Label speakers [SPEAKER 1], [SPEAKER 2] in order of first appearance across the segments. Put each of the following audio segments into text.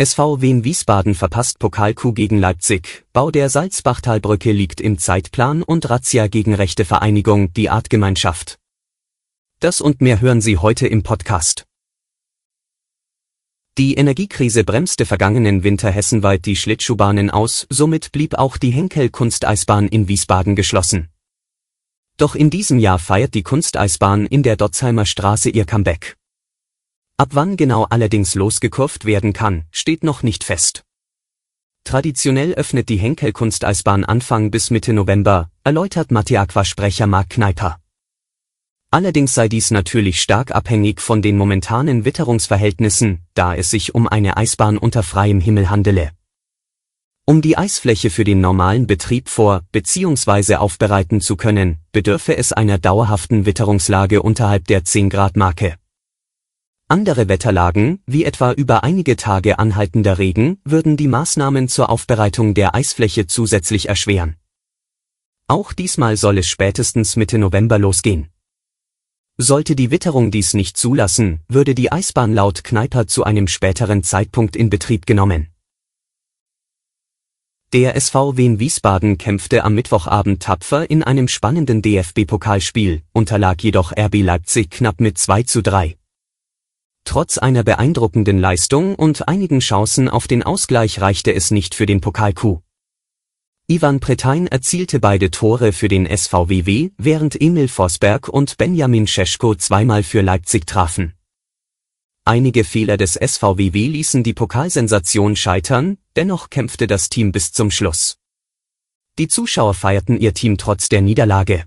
[SPEAKER 1] SV Wien Wiesbaden verpasst Pokalkuh gegen Leipzig. Bau der Salzbachtalbrücke liegt im Zeitplan und Razzia gegen rechte Vereinigung, die Artgemeinschaft. Das und mehr hören Sie heute im Podcast. Die Energiekrise bremste vergangenen Winter hessenweit die Schlittschuhbahnen aus, somit blieb auch die Henkel-Kunsteisbahn in Wiesbaden geschlossen. Doch in diesem Jahr feiert die Kunsteisbahn in der Dotzheimer Straße ihr Comeback. Ab wann genau allerdings losgekurft werden kann, steht noch nicht fest. Traditionell öffnet die Henkel-Kunsteisbahn Anfang bis Mitte November, erläutert Mathe-Aqua-Sprecher Mark Kneiper. Allerdings sei dies natürlich stark abhängig von den momentanen Witterungsverhältnissen, da es sich um eine Eisbahn unter freiem Himmel handele. Um die Eisfläche für den normalen Betrieb vor- bzw. aufbereiten zu können, bedürfe es einer dauerhaften Witterungslage unterhalb der 10 Grad Marke. Andere Wetterlagen, wie etwa über einige Tage anhaltender Regen, würden die Maßnahmen zur Aufbereitung der Eisfläche zusätzlich erschweren. Auch diesmal soll es spätestens Mitte November losgehen. Sollte die Witterung dies nicht zulassen, würde die Eisbahn laut Kneiper zu einem späteren Zeitpunkt in Betrieb genommen. Der SV Wien Wiesbaden kämpfte am Mittwochabend tapfer in einem spannenden DFB-Pokalspiel, unterlag jedoch RB Leipzig knapp mit 2 zu 3. Trotz einer beeindruckenden Leistung und einigen Chancen auf den Ausgleich reichte es nicht für den Pokalkuh. Ivan Pretain erzielte beide Tore für den SVWW, während Emil Forsberg und Benjamin Scheschko zweimal für Leipzig trafen. Einige Fehler des SVWW ließen die Pokalsensation scheitern, dennoch kämpfte das Team bis zum Schluss. Die Zuschauer feierten ihr Team trotz der Niederlage.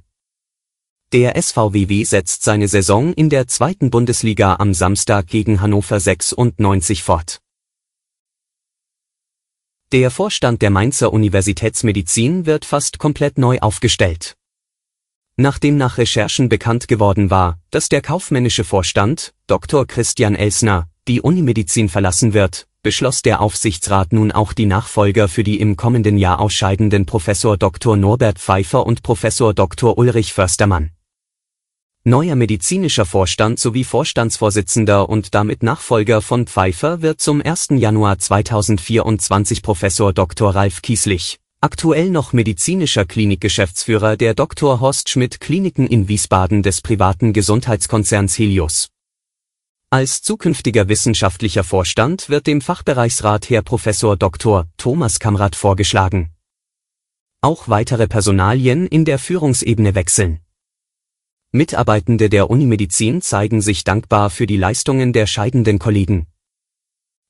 [SPEAKER 1] Der SVWW setzt seine Saison in der zweiten Bundesliga am Samstag gegen Hannover 96 fort. Der Vorstand der Mainzer Universitätsmedizin wird fast komplett neu aufgestellt. Nachdem nach Recherchen bekannt geworden war, dass der kaufmännische Vorstand, Dr. Christian Elsner, die Unimedizin verlassen wird, beschloss der Aufsichtsrat nun auch die Nachfolger für die im kommenden Jahr ausscheidenden Professor Dr. Norbert Pfeiffer und Professor Dr. Ulrich Förstermann. Neuer medizinischer Vorstand sowie Vorstandsvorsitzender und damit Nachfolger von Pfeiffer wird zum 1. Januar 2024 Professor Dr. Ralf Kieslich, aktuell noch medizinischer Klinikgeschäftsführer der Dr. Horst Schmidt Kliniken in Wiesbaden des privaten Gesundheitskonzerns Helios. Als zukünftiger wissenschaftlicher Vorstand wird dem Fachbereichsrat Herr Professor Dr. Thomas Kamrat vorgeschlagen. Auch weitere Personalien in der Führungsebene wechseln. Mitarbeitende der Unimedizin zeigen sich dankbar für die Leistungen der scheidenden Kollegen.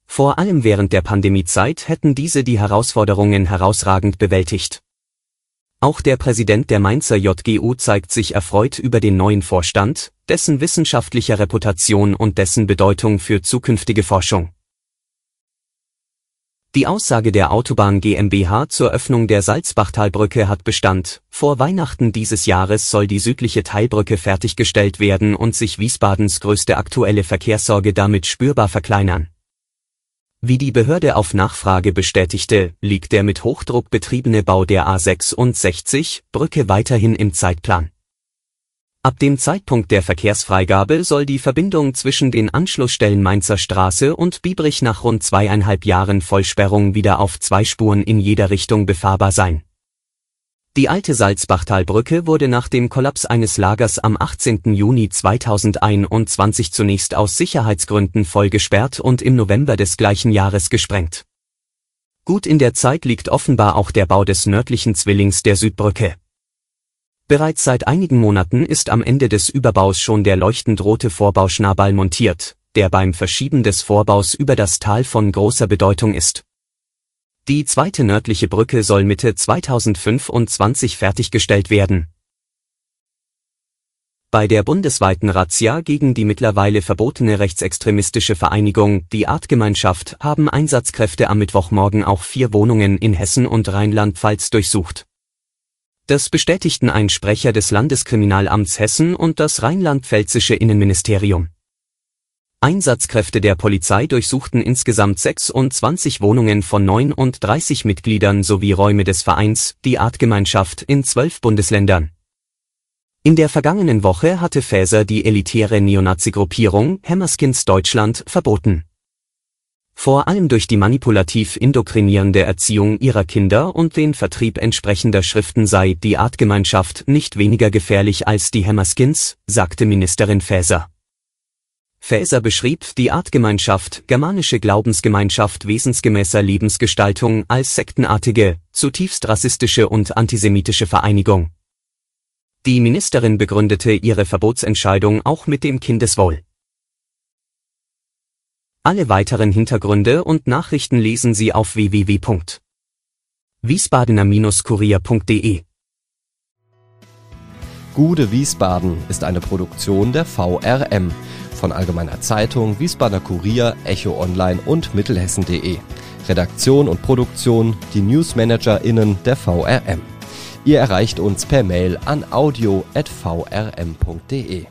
[SPEAKER 1] Vor allem während der Pandemiezeit hätten diese die Herausforderungen herausragend bewältigt. Auch der Präsident der Mainzer JGU zeigt sich erfreut über den neuen Vorstand, dessen wissenschaftlicher Reputation und dessen Bedeutung für zukünftige Forschung. Die Aussage der Autobahn GmbH zur Öffnung der Salzbachtalbrücke hat Bestand. Vor Weihnachten dieses Jahres soll die südliche Teilbrücke fertiggestellt werden und sich Wiesbadens größte aktuelle Verkehrssorge damit spürbar verkleinern. Wie die Behörde auf Nachfrage bestätigte, liegt der mit Hochdruck betriebene Bau der A66 Brücke weiterhin im Zeitplan. Ab dem Zeitpunkt der Verkehrsfreigabe soll die Verbindung zwischen den Anschlussstellen Mainzer Straße und Biebrich nach rund zweieinhalb Jahren Vollsperrung wieder auf zwei Spuren in jeder Richtung befahrbar sein. Die alte Salzbachtalbrücke wurde nach dem Kollaps eines Lagers am 18. Juni 2021 zunächst aus Sicherheitsgründen voll gesperrt und im November des gleichen Jahres gesprengt. Gut in der Zeit liegt offenbar auch der Bau des nördlichen Zwillings der Südbrücke. Bereits seit einigen Monaten ist am Ende des Überbaus schon der leuchtend rote Vorbauschnabel montiert, der beim Verschieben des Vorbaus über das Tal von großer Bedeutung ist. Die zweite nördliche Brücke soll Mitte 2025 fertiggestellt werden. Bei der bundesweiten Razzia gegen die mittlerweile verbotene rechtsextremistische Vereinigung Die Artgemeinschaft haben Einsatzkräfte am Mittwochmorgen auch vier Wohnungen in Hessen und Rheinland-Pfalz durchsucht. Das bestätigten ein Sprecher des Landeskriminalamts Hessen und das rheinland-pfälzische Innenministerium. Einsatzkräfte der Polizei durchsuchten insgesamt 26 Wohnungen von 39 Mitgliedern sowie Räume des Vereins Die Artgemeinschaft in zwölf Bundesländern. In der vergangenen Woche hatte Faeser die elitäre Neonazi-Gruppierung Hammerskins Deutschland verboten. Vor allem durch die manipulativ indoktrinierende Erziehung ihrer Kinder und den Vertrieb entsprechender Schriften sei die Artgemeinschaft nicht weniger gefährlich als die Hammerskins, sagte Ministerin Faeser. Faeser beschrieb die Artgemeinschaft, germanische Glaubensgemeinschaft wesensgemäßer Lebensgestaltung als sektenartige, zutiefst rassistische und antisemitische Vereinigung. Die Ministerin begründete ihre Verbotsentscheidung auch mit dem Kindeswohl. Alle weiteren Hintergründe und Nachrichten lesen Sie auf www.wiesbadener-kurier.de.
[SPEAKER 2] Gude Wiesbaden ist eine Produktion der VRM von Allgemeiner Zeitung, Wiesbadener Kurier, Echo Online und Mittelhessen.de. Redaktion und Produktion die NewsmanagerInnen der VRM. Ihr erreicht uns per Mail an audio.vrm.de.